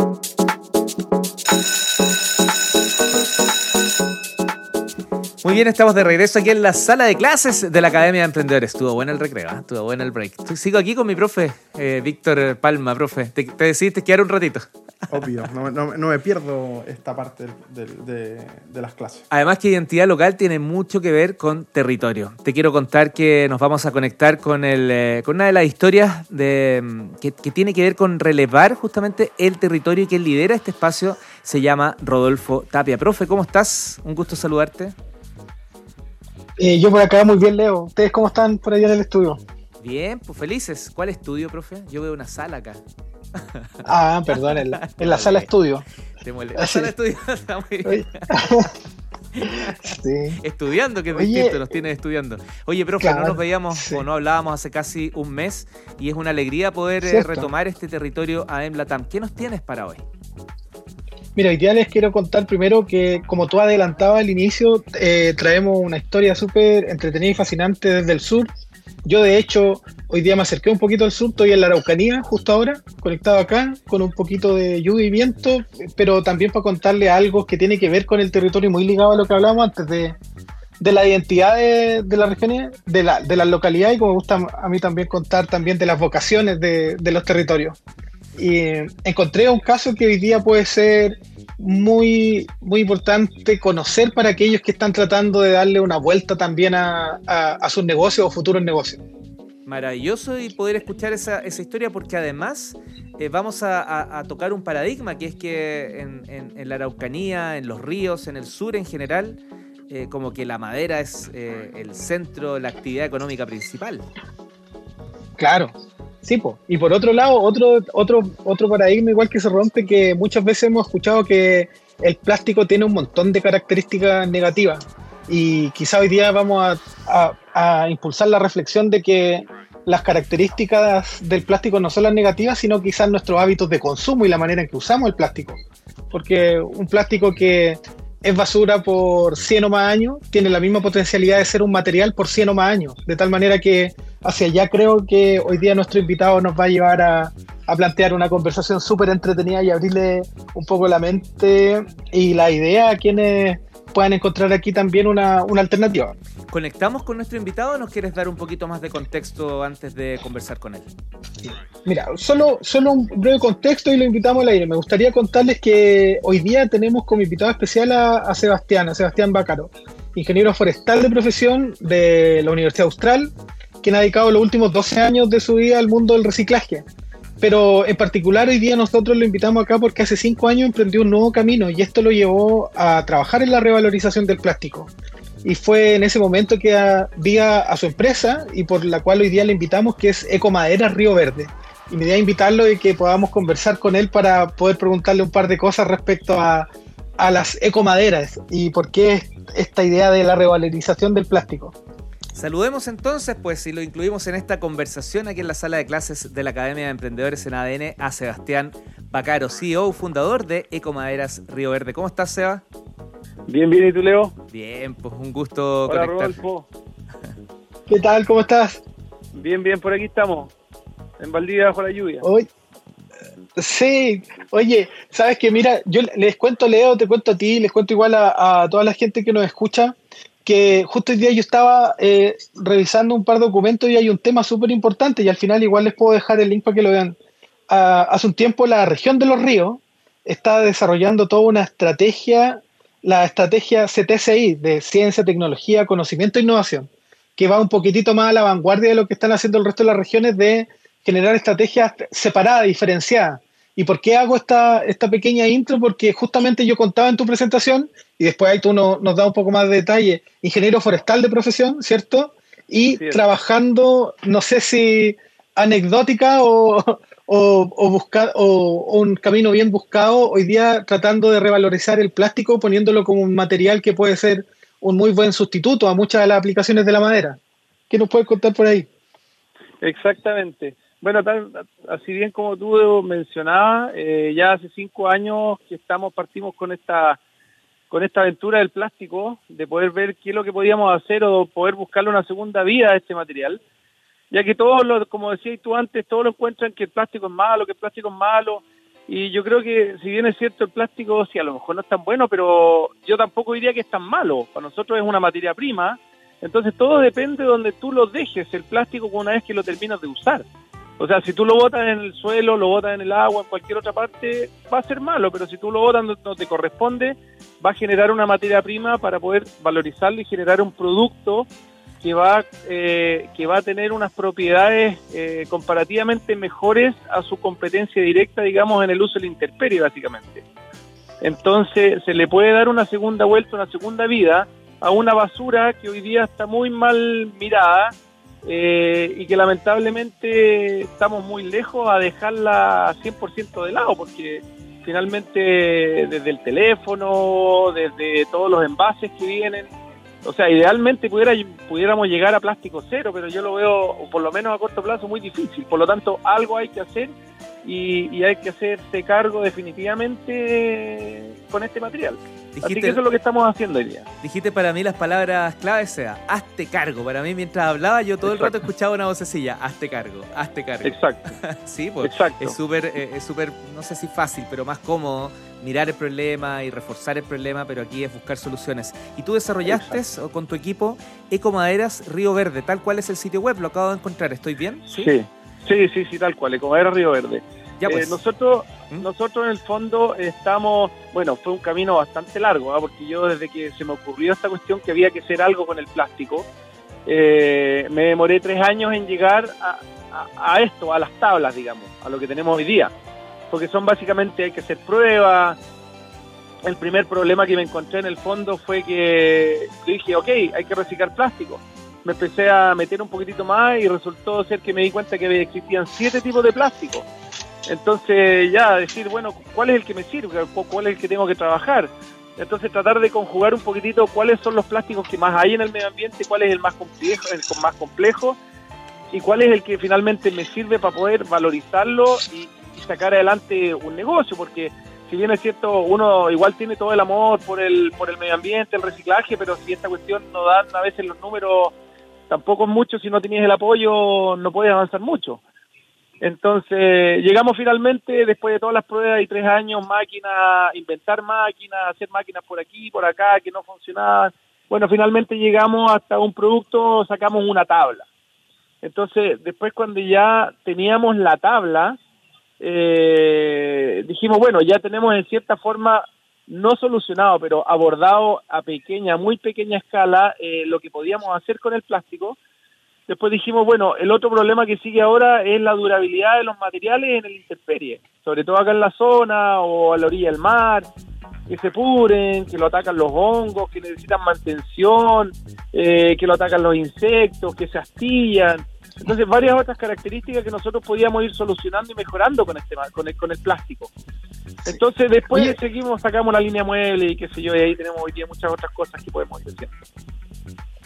thank you Muy bien, estamos de regreso aquí en la sala de clases de la Academia de Emprendedores. Estuvo bueno el recreo, ¿eh? estuvo bueno el break. Sigo aquí con mi profe, eh, Víctor Palma, profe. Te, te decidiste quedar un ratito. Obvio, no, me pierdo esta parte de, las clases. Además que identidad local tiene mucho que ver con territorio. Te quiero contar que nos vamos a conectar con, el, eh, con una de las historias de, que, que tiene que ver con relevar justamente el territorio y quien lidera este espacio se llama Rodolfo Tapia. Profe, ¿cómo estás? Un gusto saludarte. Eh, yo por acá muy bien, Leo. ¿Ustedes cómo están por allá en el estudio? Bien, pues felices. ¿Cuál estudio, profe? Yo veo una sala acá. Ah, perdón, en la, en la sala estudio. Te muele. La sala estudio está muy bien. Sí. Estudiando, que es distinto, nos tienes estudiando. Oye, profe, no nos veíamos o no hablábamos hace casi un mes y es una alegría poder eh, retomar este territorio a Emblatam. ¿Qué nos tienes para hoy? Mira, hoy día les quiero contar primero que, como tú adelantabas al inicio, eh, traemos una historia súper entretenida y fascinante desde el sur. Yo, de hecho, hoy día me acerqué un poquito al sur, estoy en la Araucanía, justo ahora, conectado acá, con un poquito de lluvia y viento, pero también para contarle algo que tiene que ver con el territorio muy ligado a lo que hablamos antes de, de la identidad de, de la región, de la, de las localidades y como me gusta a mí también contar también de las vocaciones de, de los territorios. Y encontré un caso que hoy día puede ser muy, muy importante conocer para aquellos que están tratando de darle una vuelta también a, sus negocios o futuros negocios. Maravilloso y poder escuchar esa, historia porque además eh, vamos a, tocar un paradigma que es que en, la Araucanía, en los ríos, en el sur en general, eh, como que la madera es eh, el centro, la actividad económica principal. Claro, Sí, y por otro lado, otro, otro, otro paradigma igual que se rompe, que muchas veces hemos escuchado que el plástico tiene un montón de características negativas. Y quizá hoy día vamos a, a, impulsar la reflexión de que las características del plástico no son las negativas, sino quizás nuestros hábitos de consumo y la manera en que usamos el plástico. Porque un plástico que es basura por 100 o más años, tiene la misma potencialidad de ser un material por 100 o más años. De tal manera que hacia allá creo que hoy día nuestro invitado nos va a llevar a, a plantear una conversación súper entretenida y abrirle un poco la mente y la idea a quienes puedan encontrar aquí también una, una alternativa. ¿Conectamos con nuestro invitado o nos quieres dar un poquito más de contexto antes de conversar con él? Mira, solo, solo un breve contexto y lo invitamos al aire. Me gustaría contarles que hoy día tenemos como invitado especial a, a Sebastián, a Sebastián Bácaro, ingeniero forestal de profesión de la Universidad Austral, quien ha dedicado los últimos 12 años de su vida al mundo del reciclaje. Pero en particular hoy día nosotros lo invitamos acá porque hace cinco años emprendió un nuevo camino y esto lo llevó a trabajar en la revalorización del plástico. Y fue en ese momento que vi a, su empresa y por la cual hoy día le invitamos, que es Ecomadera Río Verde. Y me idea invitarlo y que podamos conversar con él para poder preguntarle un par de cosas respecto a, a las ecomaderas y por qué esta idea de la revalorización del plástico. Saludemos entonces, pues, si lo incluimos en esta conversación aquí en la sala de clases de la Academia de Emprendedores en ADN, a Sebastián Bacaro, CEO, fundador de Ecomaderas Río Verde. ¿Cómo estás, Seba? Bien, bien, ¿y tú, Leo? Bien, pues un gusto Hola, conectar. Rodolfo. ¿Qué tal? ¿Cómo estás? Bien, bien, por aquí estamos. En Valdivia bajo la lluvia. Hoy, Sí, oye, sabes que mira, yo les cuento, Leo, te cuento a ti, les cuento igual a, a toda la gente que nos escucha, que justo hoy día yo estaba eh, revisando un par de documentos y hay un tema súper importante y al final igual les puedo dejar el link para que lo vean. Ah, hace un tiempo la región de los ríos está desarrollando toda una estrategia, la estrategia CTCI de Ciencia, Tecnología, Conocimiento e Innovación, que va un poquitito más a la vanguardia de lo que están haciendo el resto de las regiones de generar estrategias separadas, diferenciadas. ¿Y por qué hago esta, esta pequeña intro? Porque justamente yo contaba en tu presentación, y después ahí tú nos da un poco más de detalle, ingeniero forestal de profesión, ¿cierto? Y trabajando, no sé si anecdótica o, o, o, un camino bien buscado, hoy día tratando de revalorizar el plástico, poniéndolo como un material que puede ser un muy buen sustituto a muchas de las aplicaciones de la madera. ¿Qué nos puedes contar por ahí? Exactamente. Bueno, así bien como tú mencionabas, eh, ya hace cinco años que estamos partimos con esta con esta aventura del plástico, de poder ver qué es lo que podíamos hacer o poder buscarle una segunda vida a este material, ya que todos, lo, como decías tú antes, todos lo encuentran que el plástico es malo, que el plástico es malo, Y yo creo que si bien es cierto el plástico, sí, a lo mejor no es tan bueno, pero yo tampoco diría que es tan malo. Para nosotros es una materia prima, entonces todo depende de donde tú lo dejes, el plástico una vez que lo terminas de usar. O sea, si tú lo botas en el suelo, lo botas en el agua, en cualquier otra parte, va a ser malo, pero si tú lo botas donde te corresponde, va a generar una materia prima para poder valorizarlo y generar un producto que va, eh, que va a tener unas propiedades eh, comparativamente mejores a su competencia directa, digamos, en el uso de la intemperie, básicamente. Entonces, se le puede dar una segunda vuelta, una segunda vida a una basura que hoy día está muy mal mirada eh, y que lamentablemente estamos muy lejos a dejarla 100% de lado, porque finalmente desde el teléfono, desde todos los envases que vienen, o sea, idealmente pudiera, pudiéramos llegar a plástico cero, pero yo lo veo, por lo menos a corto plazo, muy difícil. Por lo tanto, algo hay que hacer y, hay que hacerse cargo definitivamente con este material. Así que eso es lo que estamos haciendo hoy día. Dijiste para mí las palabras claves sea, hazte cargo. Para mí mientras hablaba yo todo el rato escuchaba una vocecilla, hazte cargo, hazte cargo. Exacto. sí, pues Exacto. es súper, eh, es súper, no sé si fácil, pero más cómodo mirar el problema y reforzar el problema, pero aquí es buscar soluciones. Y tú desarrollaste con tu equipo Ecomaderas Río Verde, tal cual es el sitio web, lo acabo de encontrar, ¿estoy bien? Sí, sí, sí, sí, tal cual, Ecomaderas Río Verde. Ya pues. Eh, nosotros, ¿Mm? nosotros en el fondo estamos, bueno, fue un camino bastante largo, ¿ah? porque yo desde que se me ocurrió esta cuestión que había que hacer algo con el plástico, eh, me demoré tres años en llegar a, esto, a las tablas, digamos, a lo que tenemos hoy día. Porque son básicamente, hay que hacer pruebas. El primer problema que me encontré en el fondo fue que dije, ok, hay que reciclar plástico. Me empecé a meter un poquitito más y resultó ser que me di cuenta que existían siete tipos de plástico entonces ya decir, bueno, ¿cuál es el que me sirve? ¿Cuál es el que tengo que trabajar? Entonces tratar de conjugar un poquitito cuáles son los plásticos que más hay en el medio ambiente, cuál es el más complejo, el más complejo y cuál es el que finalmente me sirve para poder valorizarlo y, sacar adelante un negocio, porque si bien es cierto, uno igual tiene todo el amor por el, por el medio ambiente, el reciclaje, pero si esta cuestión no dan a veces los números tampoco es mucho, si no tienes el apoyo no puedes avanzar mucho. Entonces, llegamos finalmente, después de todas las pruebas y tres años, máquinas, inventar máquinas, hacer máquinas por aquí, por acá, que no funcionaban. Bueno, finalmente llegamos hasta un producto, sacamos una tabla. Entonces, después cuando ya teníamos la tabla, eh, dijimos, bueno, ya tenemos en cierta forma, no solucionado, pero abordado a pequeña, muy pequeña escala, eh, lo que podíamos hacer con el plástico Después dijimos, bueno, el otro problema que sigue ahora es la durabilidad de los materiales en el intemperie, sobre todo acá en la zona o a la orilla del mar, que se puren, que lo atacan los hongos, que necesitan mantención, eh, que lo atacan los insectos, que se astillan. Entonces, varias otras características que nosotros podíamos ir solucionando y mejorando con este con el, con el plástico. Entonces, después seguimos, sacamos la línea mueble y qué sé yo, y ahí tenemos hoy día muchas otras cosas que podemos ir haciendo.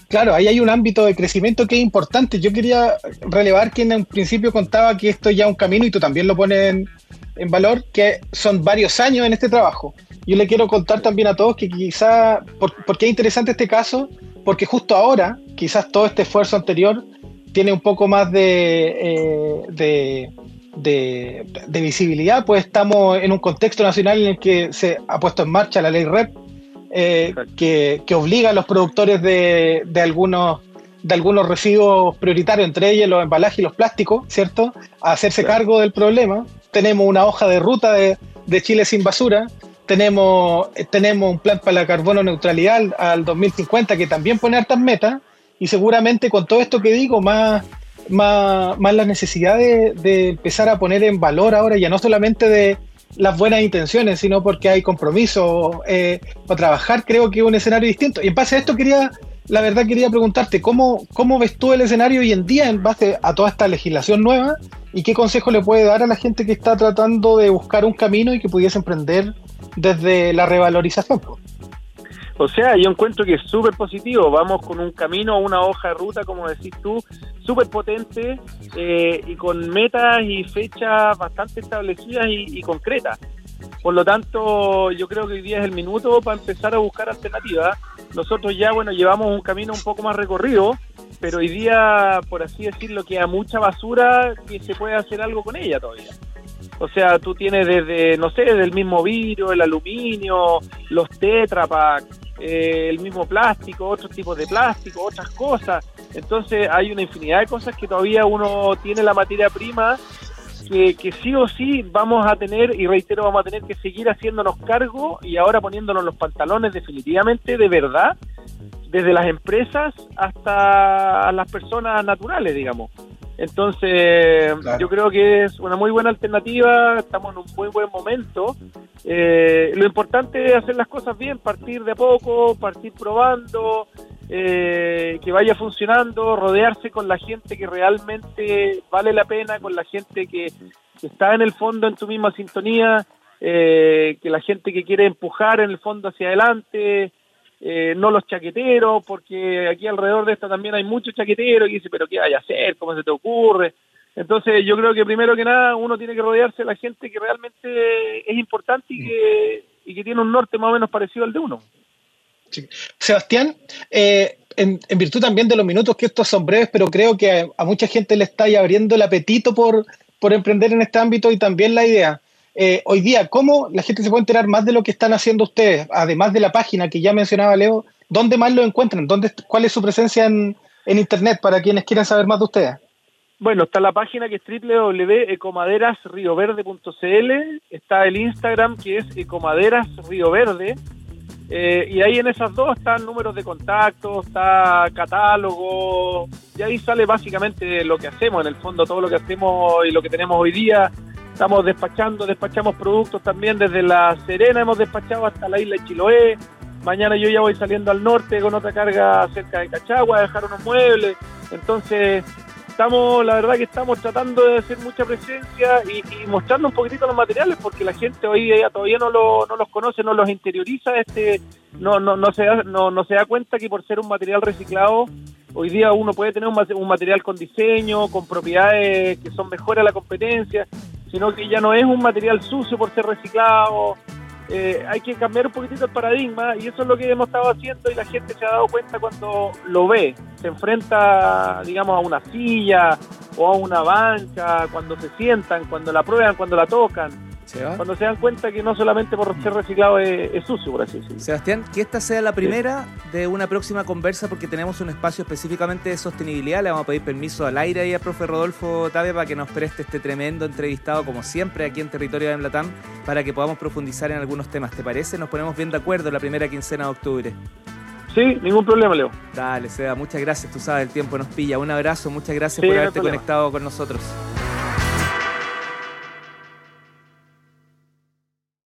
Claro, ahí hay un ámbito de crecimiento que es importante. Yo quería relevar que en un principio contaba que esto es ya un camino y tú también lo pones en, valor, que son varios años en este trabajo. Yo le quiero contar también a todos que quizá, por, qué es interesante este caso? Porque justo ahora, quizás todo este esfuerzo anterior tiene un poco más de, eh, de visibilidad, pues estamos en un contexto nacional en el que se ha puesto en marcha la ley REP, eh, que, obliga a los productores de, algunos de algunos residuos prioritarios, entre ellos los embalajes y los plásticos, ¿cierto?, a hacerse cargo del problema. Tenemos una hoja de ruta de, Chile sin basura, tenemos, tenemos un plan para la carbono neutralidad al, 2050 que también pone hartas metas, y seguramente con todo esto que digo, más, más, más la necesidad de, de empezar a poner en valor ahora, ya no solamente de, las buenas intenciones, sino porque hay compromiso eh, trabajar, creo que es un escenario distinto. Y en base a esto quería, la verdad quería preguntarte, ¿cómo, ¿cómo ves tú el escenario hoy en día en base a toda esta legislación nueva? ¿Y qué consejo le puede dar a la gente que está tratando de buscar un camino y que pudiese emprender desde la revalorización? O sea, yo encuentro que es súper positivo. Vamos con un camino, una hoja de ruta, como decís tú, súper potente eh, y con metas y fechas bastante establecidas y, concretas. Por lo tanto, yo creo que hoy día es el minuto para empezar a buscar alternativas. Nosotros ya, bueno, llevamos un camino un poco más recorrido, pero hoy día, por así decirlo, queda mucha basura que se puede hacer algo con ella todavía. O sea, tú tienes desde, no sé, desde el mismo vidrio, el aluminio, los tetrapack, eh, el mismo plástico, otros tipos de plástico, otras cosas. Entonces hay una infinidad de cosas que todavía uno tiene la materia prima que, que, sí o sí vamos a tener, y reitero, vamos a tener que seguir haciéndonos cargo y ahora poniéndonos los pantalones definitivamente de verdad, desde las empresas hasta las personas naturales, digamos. Entonces, yo creo que es una muy buena alternativa, estamos en un muy buen momento. Eh, lo importante es hacer las cosas bien, partir de a poco, partir probando, eh, que vaya funcionando, rodearse con la gente que realmente vale la pena, con la gente que, está en el fondo en tu misma sintonía, eh, que la gente que quiere empujar en el fondo hacia adelante. Eh, no los chaqueteros, porque aquí alrededor de esto también hay muchos chaqueteros y dice, pero ¿qué vaya a hacer? ¿Cómo se te ocurre? Entonces yo creo que primero que nada uno tiene que rodearse de la gente que realmente es importante y que, y que tiene un norte más o menos parecido al de uno. Sebastián, eh, en, virtud también de los minutos que estos son breves, pero creo que a, mucha gente le está abriendo el apetito por, por emprender en este ámbito y también la idea. Eh, hoy día, ¿cómo la gente se puede enterar más de lo que están haciendo ustedes? Además de la página que ya mencionaba Leo, ¿dónde más lo encuentran? ¿Dónde, ¿Cuál es su presencia en, Internet para quienes quieran saber más de ustedes? Bueno, está la página que es www.ecomaderasrioverde.cl, está el Instagram que es ecomaderasrioverde, eh, y ahí en esas dos están números de contacto, está catálogo, y ahí sale básicamente lo que hacemos, en el fondo todo lo que hacemos y lo que tenemos hoy día, Estamos despachando, despachamos productos también desde La Serena, hemos despachado hasta la isla de Chiloé. Mañana yo ya voy saliendo al norte con otra carga cerca de Cachagua a dejar unos muebles. Entonces, estamos, la verdad que estamos tratando de hacer mucha presencia y, mostrando un poquitito los materiales porque la gente hoy día todavía no, lo, no los conoce, no los interioriza, este, no, no, no, se da, no, no se da cuenta que por ser un material reciclado hoy día uno puede tener un, un material con diseño, con propiedades que son mejores a la competencia sino que ya no es un material sucio por ser reciclado. Eh, hay que cambiar un poquitito el paradigma y eso es lo que hemos estado haciendo y la gente se ha dado cuenta cuando lo ve, se enfrenta, digamos, a una silla o a una banca, cuando se sientan, cuando la prueban, cuando la tocan. Cuando se dan cuenta que no solamente por ser reciclado es, sucio, por así decirlo. Sebastián, que esta sea la primera de una próxima conversa porque tenemos un espacio específicamente de sostenibilidad. Le vamos a pedir permiso al aire y al profe Rodolfo Tavia para que nos preste este tremendo entrevistado, como siempre, aquí en territorio de Emblatán, para que podamos profundizar en algunos temas. ¿Te parece? Nos ponemos bien de acuerdo la primera quincena de octubre. Sí, ningún problema, Leo. Dale, Seba, muchas gracias. Tú sabes, el tiempo nos pilla. Un abrazo, muchas gracias por haberte conectado con nosotros.